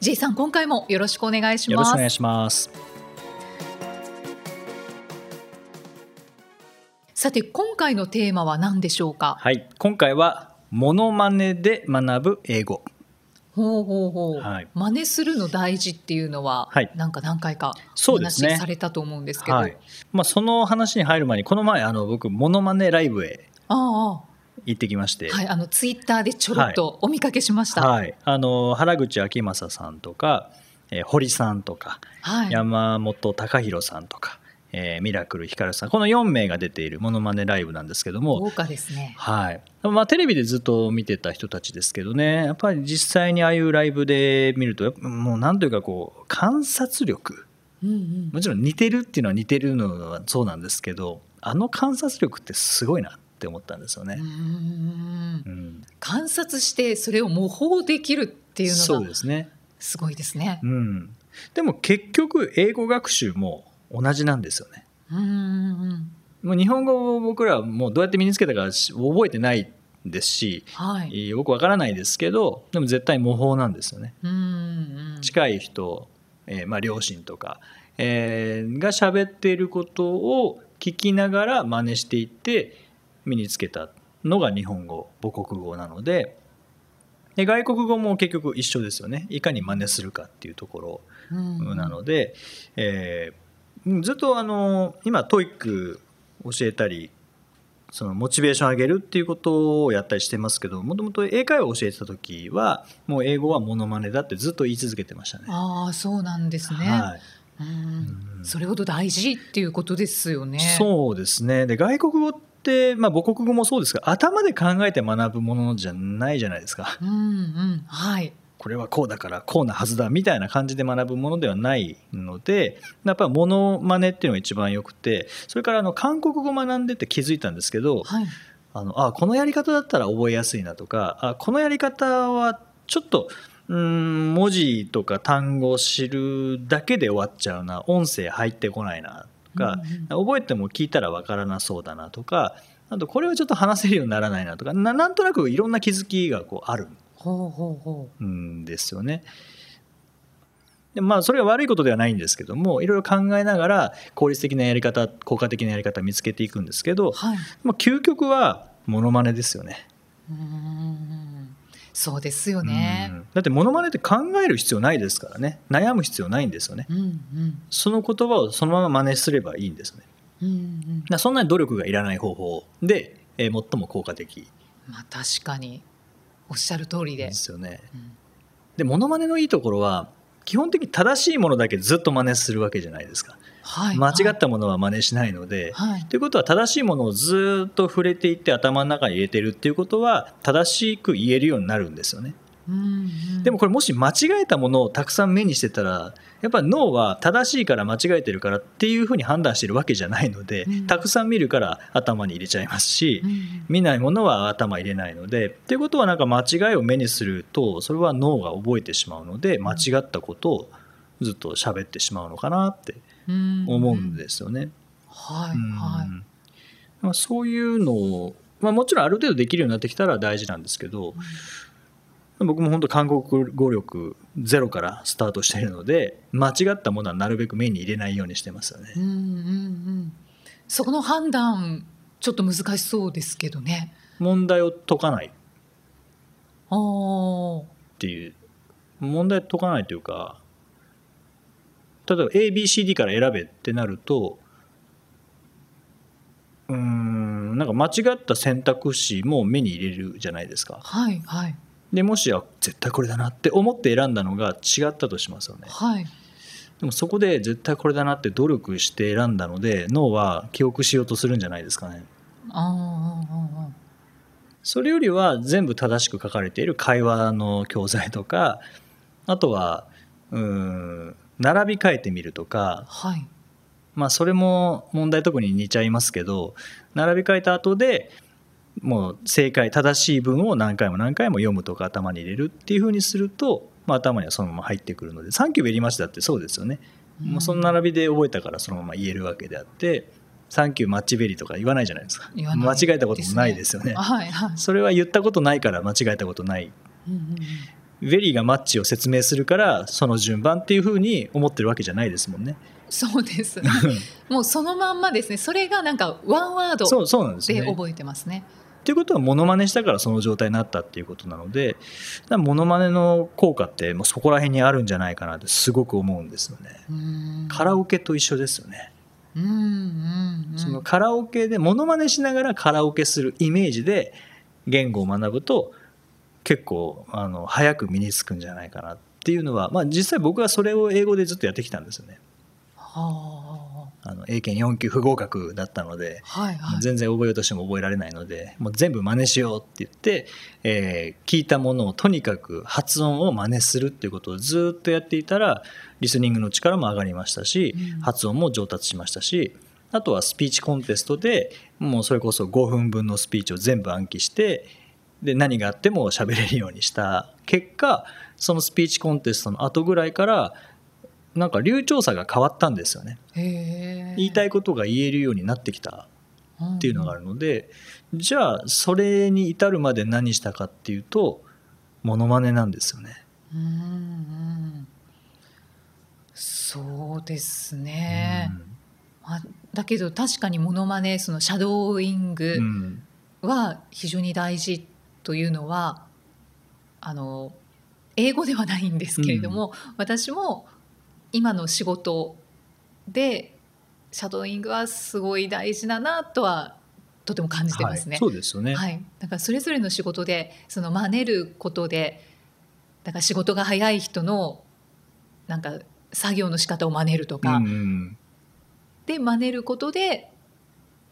J さん今回もよろしくお願いします。よろしくお願いします。さて今回のテーマは何でしょうか？はい。今回はモノマネで学ぶ英語。ほうほうほう、はい。真似するの大事っていうのは、はい。なんか何回かお話しされたと思うんですけど、はい。まあその話に入る前にこの前あの僕モノマネライブへあ行ってきまして。あはいあのツイッターでちょろっとお見かけしました、はい、あの原口あきまささんとか、えー堀さんとか、はい。山本隆弘さんとか、えーミラクルひかるさん。この4名が出ているモノマネライブなんですけども、豪華ですね。はい。まあ、テレビでずっと見てた人たちですけどね。やっぱり実際にああいうライブで見るともうなんというかこう観察力。うんうん。もちろん似てるっていうのは似てるのはそうなんですけどあの観察力ってすごいなって思ったんですよねう。んうん観察してそれを模倣できるっていうそのがうですねすごいですねう。ん、でも結局英語学習も同じなんですよね。うんうんもう日本語を僕らはもうどうやって身につけたかし覚えてないですし、はい。よくわからないですけどでも絶対模倣なんですよね。うんうん近い人、えーまあ、両親とか、えーが喋っていることを聞きながら真似していって身につけたのが日本語母国語なのでで外国語も結局一緒ですよねいかに真似するかっていうところうんなので、えーずっとあの今 TOEIC 教えたりそのモチベーション上げるっていうことをやったりしてますけどもともと英会話を教えてた時はもう英語はモノマネだってずっと言い続けてましたね。ああそうなんですね。はいうんそれほど大事っていうことですよね。そうですねで外国語って、まあ、母国語もそうですが頭で考えて学ぶものじゃないじゃないですか。うんうんはい。これはこうだからこうなはずだみたいな感じで学ぶものではないのでやっぱりモノマネっていうのが一番よくてそれからあの韓国語学んでて気づいたんですけどはい。あのあこのやり方だったら覚えやすいなとかあこのやり方はちょっとうーん文字とか単語を知るだけで終わっちゃうな音声入ってこないなとか、覚えても聞いたらわからなそうだなとかあとこれはちょっと話せるようにならないなとかななんとなくいろんな気づきがこうあるんですよね。でまあそれは悪いことではないんですけどもいろいろ考えながら効率的なやり方効果的なやり方見つけていくんですけどう。、はい。まあ、究極はモノマネですよね。うんそうですよね。う。ん。だってモノマネって考える必要ないですからね。悩む必要ないんですよね。うんうん。その言葉をそのまま真似すればいいんですね。うんうん。だそんなに努力がいらない方法で、えー最も効果的。まあ確かに。おっしゃる通りで。で。すよね。うん。でモノマネのいいところは基本的に正しいものだけずっと真似するわけじゃないですかはい。間違ったものは真似しないので、はい。ということは正しいものをずっと触れていって頭の中に入れてるっていうことは正しく言えるようになるんですよねうんうん。でもこれもし間違えたものをたくさん目にしてたらやっぱり脳は正しいから間違えてるからっていうふうに判断してるわけじゃないので、うん。たくさん見るから頭に入れちゃいますし、うん見ないものは頭入れないのでっていうことはなんか間違いを目にするとそれは脳が覚えてしまうので間違ったことをずっと喋ってしまうのかなってうん。思うんですよね。はいうん。はい。まあ、そういうのを、まあ、もちろんある程度できるようになってきたら大事なんですけど、僕も本当韓国語力ゼロからスタートしているので間違ったものはなるべく目に入れないようにしてますよね。うんうんうん。そこの判断ちょっと難しそうですけどね。問題を解かないっ。ていう問題を解かないというか例えば ABCD から選べってなるとうーんなんか間違った選択肢も目に入れるじゃないですか。はいはいでもしあ絶対これだなって思って選んだのが違ったとしますよね。はい。でもそこで絶対これだなって努力して選んだので脳は記憶しようとするんじゃないですかね。ああそれよりは全部正しく書かれている会話の教材とかあとはうーん並び替えてみるとか、はいまあ、それも問題特に似ちゃいますけど並び替えた後でもう正解正しい文を何回も何回も読むとか頭に入れるっていうふうにすると、まあ、頭にはそのまま入ってくるので「 Thank you very much」だってそうですよね。もうその並びで覚えたからそのまま言えるわけであって「サンキューマッチベリー」とか言わないじゃないですか。言わない間違えたこともないですよね。はいはい。それは言ったことないから間違えたことない。うんうんうん very が much を説明するからその順番っていうふうに思ってるわけじゃないですもんね。そうです。ね もうそのまんまですね。それがなんかワンワード。で覚えてますねっていうことはモノマネしたからその状態になったっていうことなのでモノマネの効果ってもうそこら辺にあるんじゃないかなってすごく思うんですよね。うんカラオケと一緒ですよね。うんうんうんそのカラオケでモノマネしながらカラオケするイメージで言語を学ぶと結構あの早く身につくんじゃないかなっていうのは、まあ、実際僕はそれを英語でずっとやってきたんですよね。はあの英検4級不合格だったので、あはいはい。全然覚えようとしても覚えられないのでもう全部真似しようって言って、えー聞いたものをとにかく発音を真似するっていうことをずっとやっていたらリスニングの力も上がりましたし、うん。発音も上達しましたしあとはスピーチコンテストでもうそれこそ5分分のスピーチを全部暗記してで何があっても喋れるようにした結果そのスピーチコンテストの後ぐらいからなんか流暢さが変わったんですよね。言いたいことが言えるようになってきたっていうのがあるので、じゃあそれに至るまで何したかっていうとモノマネなんですよね。うんうん。そうですね、まあ、だけど確かにモノマネそのシャドーインうグん。は非常に大事というのは、あの英語ではないんですけれども、私も今の仕事でシャドーイングはすごい大事だなとはとても感じてますね。はい、そうですよね。はい、だからそれぞれの仕事でその真似ることでだから仕事が早い人のなんか作業の仕方を真似るとか、うんうんで真似ることで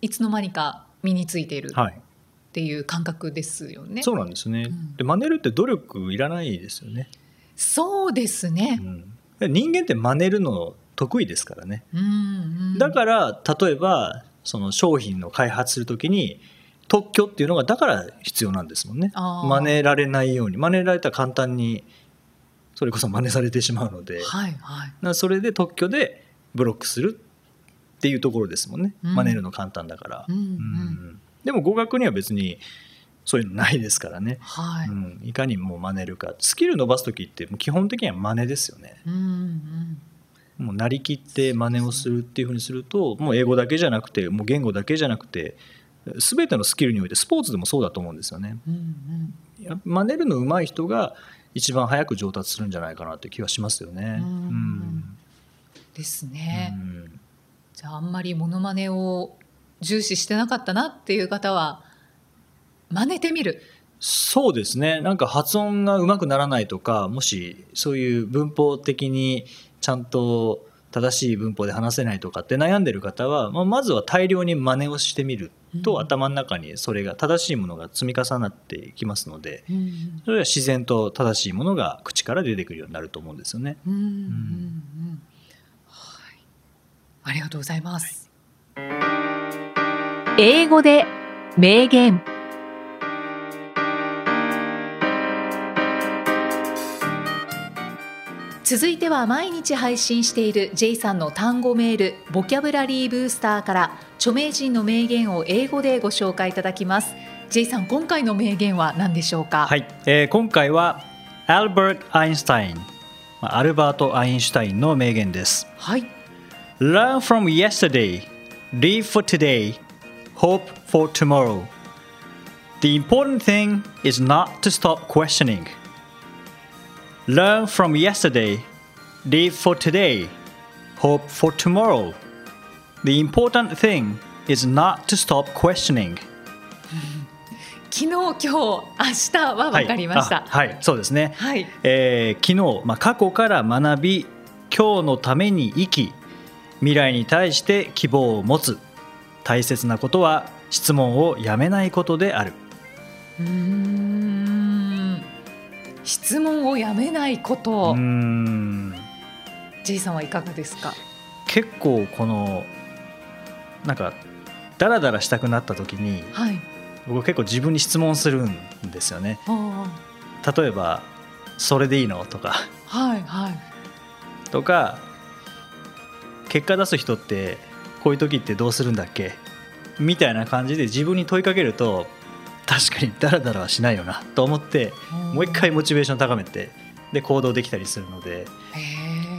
いつの間にか身についているはい、っていう感覚ですよね。そうなんですね。うんで真似るって努力いらないですよね。そうですうね。ん、人間って真似るの得意ですからね。うんうん。だから例えばその商品の開発するときに特許っていうのがだから必要なんですもんね。真似られないように。真似られたら簡単にそれこそ真似されてしまうので、はいはい。らそれで特許でブロックするっていうところですもんね、うん。真似るの簡単だから、うんうん。うん。でも語学には別にそういうのないですからね、はい。うん、いかにもう真似るか。スキル伸ばす時って基本的には真似ですよね。うんうん。もうなりきって真似をするっていうふうにするともう英語だけじゃなくてもう言語だけじゃなくて全てのスキルにおいてスポーツでもそうだと思うんですよね。うんうん。や真似るの上手い人が一番早く上達するんじゃないかなって気はしますよね。うんうん。ですね。うん。じゃああんまりモノマネを重視してなかったなっていう方は真似てみる。そうですね。なんか発音が上手くならないとかもしそういう文法的にちゃんと正しい文法で話せないとかって悩んでる方は、まあ、まずは大量に真似をしてみると、うん。頭の中にそれが正しいものが積み重なっていきますのでうん。それは自然と正しいものが口から出てくるようになると思うんですよね。うん。うん。うん。はい。ありがとうございます。英語で名言続いては毎日配信している J さんの単語メールボキャブラリーブースターから著名人の名言を英語でご紹介いただきます。J さん今回の名言は何でしょうか？はい、えー今回はアルバート・アインシュタインまあアルバート・アインシュタインの名言です。はい、Learn from yesterday, live for today, hope for tomorrow. The important thing is not to stop questioning. Learn from yesterday, live for today, hope for tomorrow. The important thing is not to stop questioning. 昨日今日明日は分かりましたはい、あはいそうですね。はい、えー昨日、まあ、過去から学び今日のために生き未来に対して希望を持つ大切なことは質問をやめないことであるうーん質問をやめないこと、うーん。J さんはいかがですか？結構このなんかダラダラしたくなった時にはい。僕結構自分に質問するんですよね。あ例えば「それでいいの?」とか。あはいはい。とか結果出す人ってこういう時ってどうするんだっけ？みたいな感じで自分に問いかけると確かにダラダラはしないよなと思ってもう一回モチベーション高めてで行動できたりするので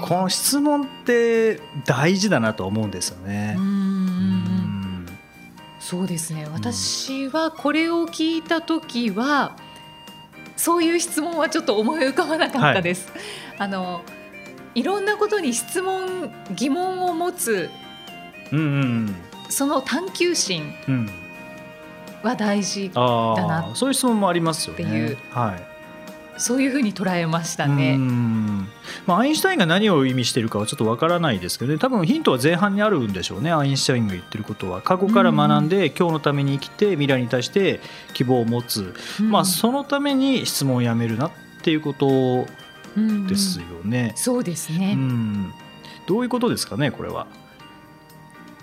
この質問って大事だなと思うんですよね。う。んうんうんうん。そうですね。私はこれを聞いた時はそういう質問はちょっと思い浮かばなかったです。あのいろんなことに質問疑問を持つうんうんその探求心うんうんは大事あだなあそういう質問もありますよね。っていうはいそういうふうに捉えましたうね。んまあ、アインシュタインが何を意味しているかはちょっとわからないですけどね多分ヒントは前半にあるんでしょうねアインシュタインが言ってることは過去から学んで、今日のために生きて未来に対して希望を持つ、うんまあ、そのために質問をやめるなっていうことうんですよね。そうですうね。んどういうことですかねこれは。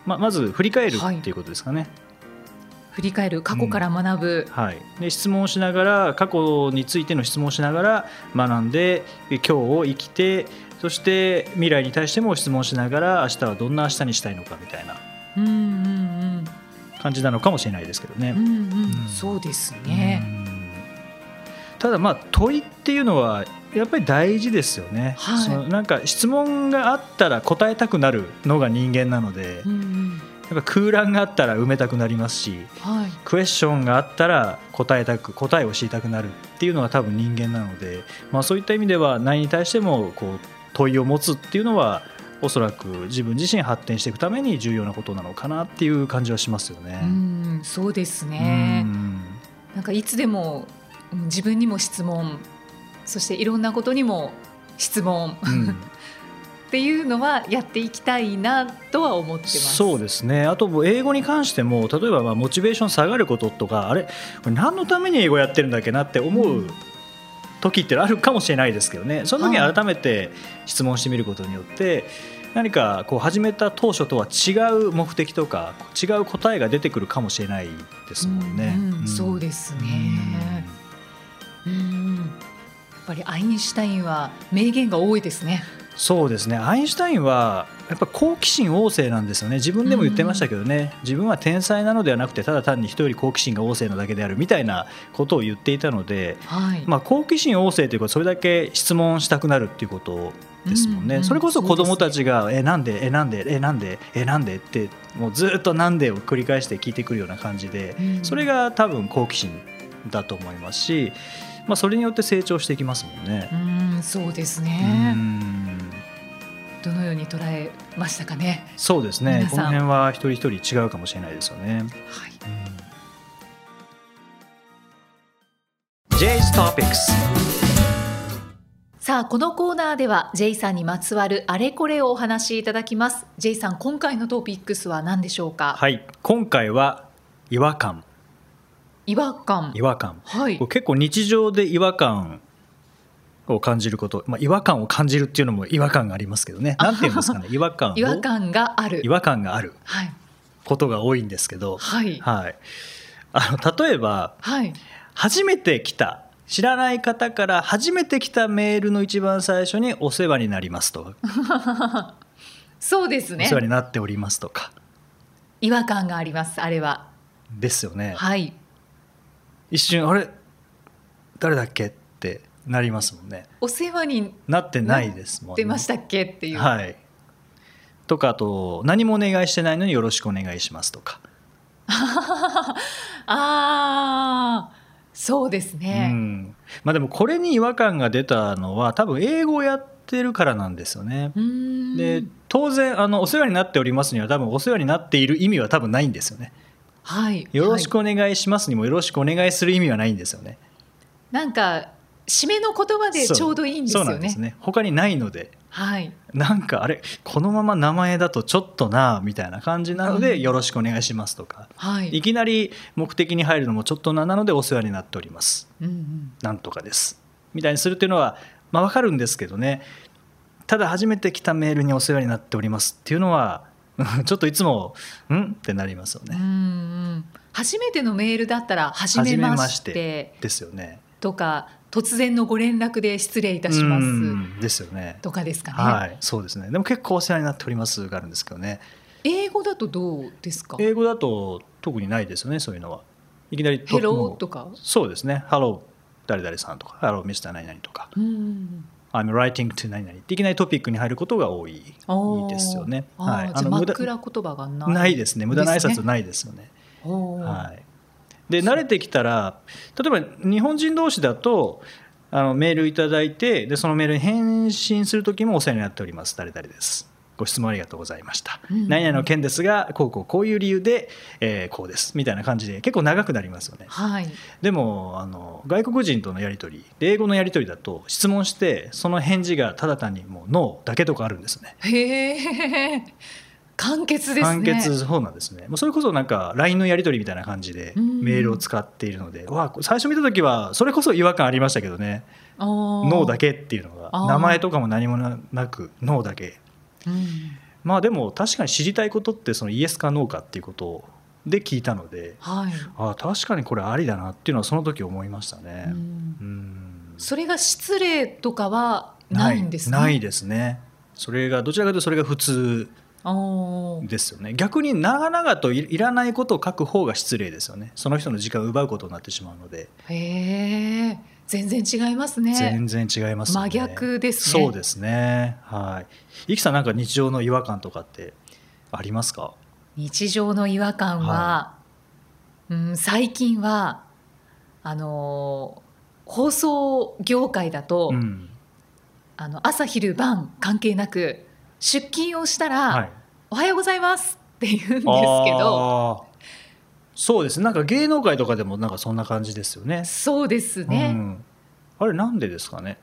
ままず振り返るはいっていうことですかね。振り返る過去から学ぶ。はい、で質問をしながら過去についての質問をしながら学んで今日を生きてそして未来に対しても質問しながら明日はどんな明日にしたいのかみたいな。うんうん感じなのかもしれないですけどね。うんうん。うんん。そうですね。うん。ただまあ問いっていうのはやっぱり大事ですよね。はい。そのなんか質問があったら答えたくなるのが人間なので。うんうん空欄があったら埋めたくなりますしはい。クエスチョンがあったら答えたく答えを知りたくなるっていうのは多分人間なので、まあ、そういった意味では何に対してもこう問いを持つっていうのはおそらく自分自身発展していくために重要なことなのかなっていう感じはしますよね。うんそうですね。うんなんかいつでもうん自分にも質問そしていろんなことにも質問うんっていうのはやっていきたいなとは思ってます。そうですねあと英語に関しても例えばまあモチベーション下がることとかあれこれ何のために英語やってるんだっけなって思う時ってあるかもしれないですけどねその時に改めて質問してみることによって何かこう始めた当初とは違う目的とか違う答えが出てくるかもしれないですもんね。うんうんそうですね。うんやっぱりアインシュタインは名言が多いですね。そうですね。アインシュタインはやっぱ好奇心旺盛なんですよね。自分でも言ってましたけどね、自分は天才なのではなくてただ単に人より好奇心が旺盛なだけであるみたいなことを言っていたので、はい。まあ、好奇心旺盛ということはそれだけ質問したくなるっていうことですもんね、うんうんそれこそ子どもたちが「えなんで？えなんで？えなんで？えなんで?」ってもうずっと「なんで?」を繰り返して聞いてくるような感じで、うん。それが多分好奇心だと思いますし、まあ、それによって成長していきますもんね。うんそうですうね。んどのように捉えましたかね？そうですね。この辺は一人一人違うかもしれないですよね。はい。J's Topics さあこのコーナーでは J さんにまつわるあれこれをお話しいただきます。J さん今回のトピックスは何でしょうか、はい。今回は違和感。違和感。違和感。はい。結構日常で違和感を感じること、まあ、違和感を感じるっていうのも違和感がありますけどね。なんていうんですかね？違和感を違和感がある。違和感があるはい。ことが多いんですけど、はい。はい、あの例えばはい。初めて来た知らない方から初めて来たメールの一番最初にお世話になりますとか、そうですね。お世話になっておりますとか。違和感がありますあれは。ですよね、はい。一瞬あれ？誰だっけ？ってなりますもんね。お世話になってないですもんね。出ましたっけっていう、はい。とかあと何もお願いしてないのによろしくお願いしますとか、ああそうですうね、ん。まあ、でもこれに違和感が出たのは多分英語をやってるからなんですよね。うーん。で当然あのお世話になっておりますには多分お世話になっている意味は多分ないんですよね。はい。よろしくはいお願いしますにもよろしくお願いする意味はないんですよね。なんか締めの言葉でちょうどいいんですよね。そうなんですね。他にないので。はい。なんかあれこのまま名前だとちょっとなみたいな感じなので、うん。よろしくお願いしますとか。はい。いきなり目的に入るのもちょっとななのでお世話になっております。うんうん。なんとかです。みたいにするっていうのは、まあ、分かるんですけどね。ただ初めて来たメールにお世話になっておりますっていうのは ちょっといつも「ん?」ってなりますよね。うんうん。初めてのメールだったら「はじめまして」ですよね。とか突然のご連絡で失礼いたしますうんですよね。とかですかね。はい、そうですね。でも結構お世話になっておりますがあるんですけどね。英語だとどうですか？英語だと特にないですよね、そういうのは。いきなりヘローとか？そうですね。Hello 誰々さんとか、Hello Mr. 何々とか、うん。I'm writing to 何々っていきなりトピックに入ることが多いですよね。はい。あ無駄枕言葉がない。ないですね。無駄な挨拶ないですよね。おーはい。で慣れてきたら例えば日本人同士だとあのメールいただいてでそのメールに返信する時もお世話になっております。誰々です。ご質問ありがとうございました、うん何々の件ですがこうこうこういう理由で、えーこうです。みたいな感じで結構長くなりますよね。はい。でもあの外国人とのやり取りで英語のやり取りだと質問してその返事がただ単にもう「ノー」だけとかあるんですね。へえ。簡潔ですね。簡潔そうなんですね。もうそれこそなんか LINE のやり取りみたいな感じでうん。メールを使っているので、わあ最初見た時はそれこそ違和感ありましたけどね。脳だけっていうのが名前とかも何もなく脳だけ。うん。まあでも確かに知りたいことってそのイエスかノーかっていうことで聞いたのではい。ああ確かにこれありだなっていうのはその時思いましたね。う。うん。んそれが失礼とかはないんですね。ないですね。それがどちらかというとそれが普通ですよね。逆に長々といいらないことを書く方が失礼ですよね。その人の時間を奪うことになってしまうので、へえ。全然違いますね。全然違いますよね。真逆ですね。そうですね。はい。イキさんなんか日常の違和感とかってありますか？日常の違和感は、はうん、最近はあのー放送業界だと、うん。あの朝昼晩関係なく出勤をしたら、はい。おはようございますって言うんですけどそうです。ねなんか芸能界とかでもなんかそんな感じですよね。そうですうね、ん、あれなんでですかね？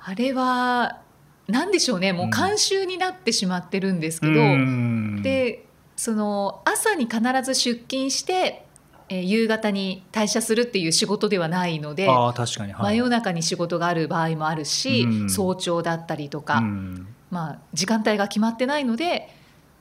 あれは何でしょうね。もう慣習になってしまってるんですけど、うん。でその朝に必ず出勤して、えー夕方に退社するっていう仕事ではないので、ああ確かに、はい、真夜中に仕事がある場合もあるし、うん。早朝だったりとか、うんまあ、時間帯が決まってないので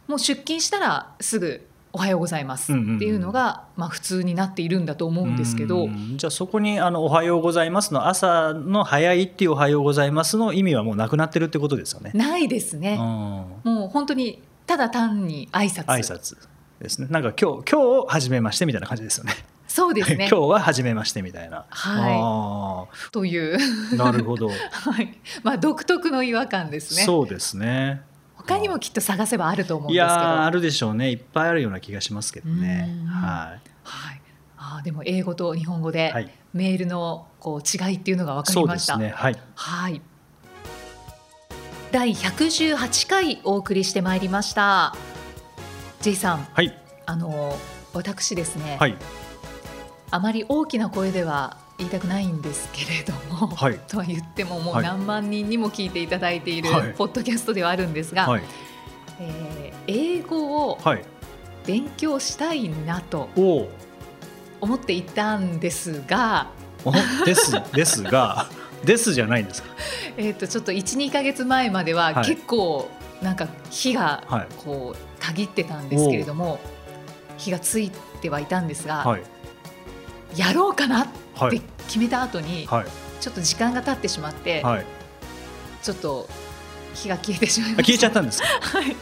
もう出勤したらすぐ「おはようございます」っていうのが、まあ、普通になっているんだと思うんですけど、うんじゃあそこにあの「おはようございます」の朝の早いっていう「おはようございます」の意味はもうなくなってるってことですよね。ないですね、うんもう本当にただ単に挨拶挨拶ですね。なんか今日今日初めましてみたいな感じですよね。そうですね 今日は初めましてみたいな。はという、なるほど。はいまあ、独特の違和感ですねそうですね。他にもきっと探せばあると思うんいですけどあるでしょうね。いっぱいあるような気がしますけどねうん。ははい、あーでも英語と日本語ではいメールのこう違いっていうのが分い。かりました。すね。はい。はい。第118回お送りしてまいりました。J さん、はい。あの私ですね、はい。あまり大きな声では言いたくないんですけれども、はいとは言ってももうはい何万人にも聞いていただいているはいポッドキャストではあるんですが、はい。えー英語をはい。勉強したいなと。思っていたんですが、おですですが ですじゃないんですか？えー、とちょっと12か月前までははい結構なんか火がはいこうたぎってたんですけれども、火がついてはいたんですが、はい。やろうかなってはい。決めた後に、はい。ちょっと時間が経ってしまって、はい。ちょっと火が消えてしまいました。あ消えちゃったんですか？はい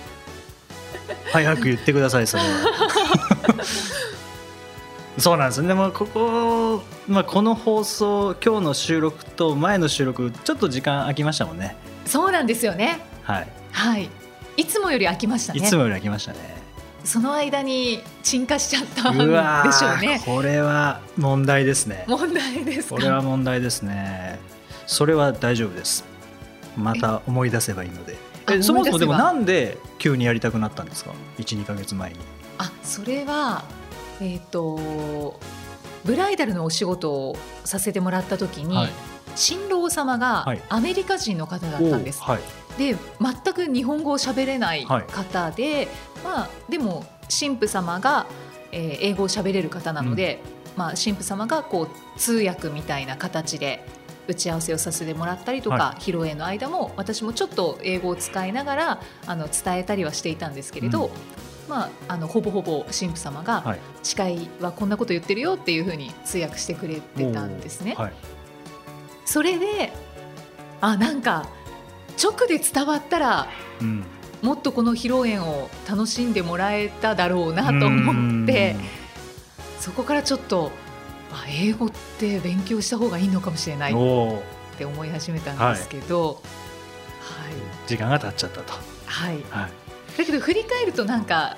早く言ってくださいそれは そうなんですねでもここ、まあ、この放送今日の収録と前の収録ちょっと時間空きましたもんねそうなんですよね。はい、はい。いつもより空きましたね。いつもより空きましたねその間に沈下しちゃったんでしょうね。これは問題ですね。問題ですか？これは問題ですね。それは大丈夫です。また思い出せばいいので。あえそもそもでもなんで急にやりたくなったんですか？12か月前に。あそれはえっ、とブライダルのお仕事をさせてもらった時に、はい。新郎様がはい。アメリカ人の方だったんです。おーはいで全く日本語を喋れないはい。方で、まあでも神父様が、えー英語を喋れる方なので、まあ神父様がこう通訳みたいな形で打ち合わせをさせてもらったりとか、は披露宴の間も私もちょっと英語を使いながらあの伝えたりはしていたんですけれど、うん。まあ、あのほぼほぼ神父様が、はい。誓いはこんなこと言ってるよっていうふうに通訳してくれてたんですね。はい。それであなんか直で伝わったらうん。もっとこの披露宴を楽しんでもらえただろうなと思ってそこからちょっとあ英語って勉強した方がいいのかもしれないって思い始めたんですけど、時間が経っちゃったと、はい、はい、はい、だけど振り返るとなんか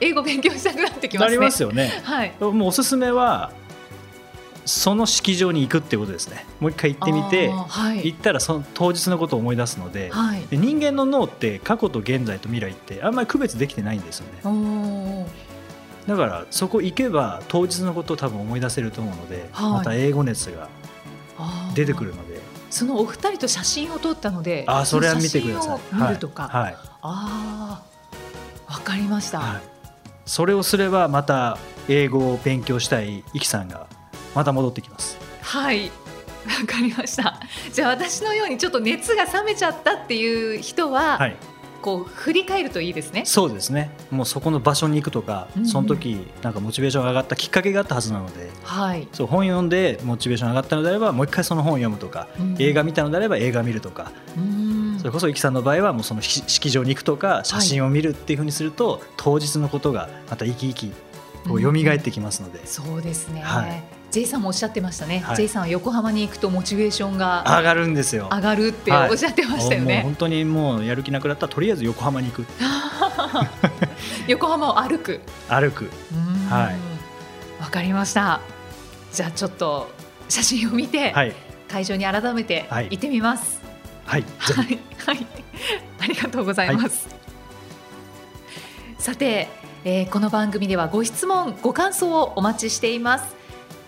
英語勉強したくなってきまなりすね。ますよね。はい、もうおすすめはその式場に行くってことですね。もう一回行ってみてはい。行ったらその当日のことを思い出すので,、はい。で人間の脳って過去と現在と未来ってあんまり区別できてないんですよね。だからそこ行けば当日のことを多分思い出せると思うので、はい。また英語熱が出てくるので。そのお二人と写真を撮ったのであーそれは見てください。写真を見るとか、はい。はい。ああわかりました、はい。それをすればまた英語を勉強したいイキさんがまた戻ってきます。はい。わかりました。じゃあ私のようにちょっと熱が冷めちゃったっていう人は、はい。こう振り返るといいですね。そうですね。もうそこの場所に行くとか、うんうん。その時なんかモチベーションが上がったきっかけがあったはずなのではい、そう本読んでモチベーション上がったのであればもう一回その本を読むとか、うん映画見たのであれば映画見るとか、うんそれこそイキさんの場合はもうその式式場に行くとか写真を見るっていうふうにすると、当日のことがまた生き生きこう蘇ってきますので、そうですね、はい J さんもおっしゃってましたね、はい。J さんは横浜に行くとモチベーションが上がるんですよ。上がるってはいおっしゃってましたよね、もう本当にもうやる気なくなったらとりあえず横浜に行く。横浜を歩く。歩く。うん。はい。わかりました。じゃあちょっと写真を見て、はい。会場に改めてはい。行ってみます、はい。ぜはひい、はい、ありがとうございます。さて、えーこの番組ではご質問、ご感想をお待ちしています。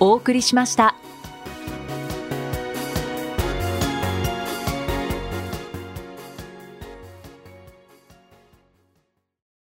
お送りしました。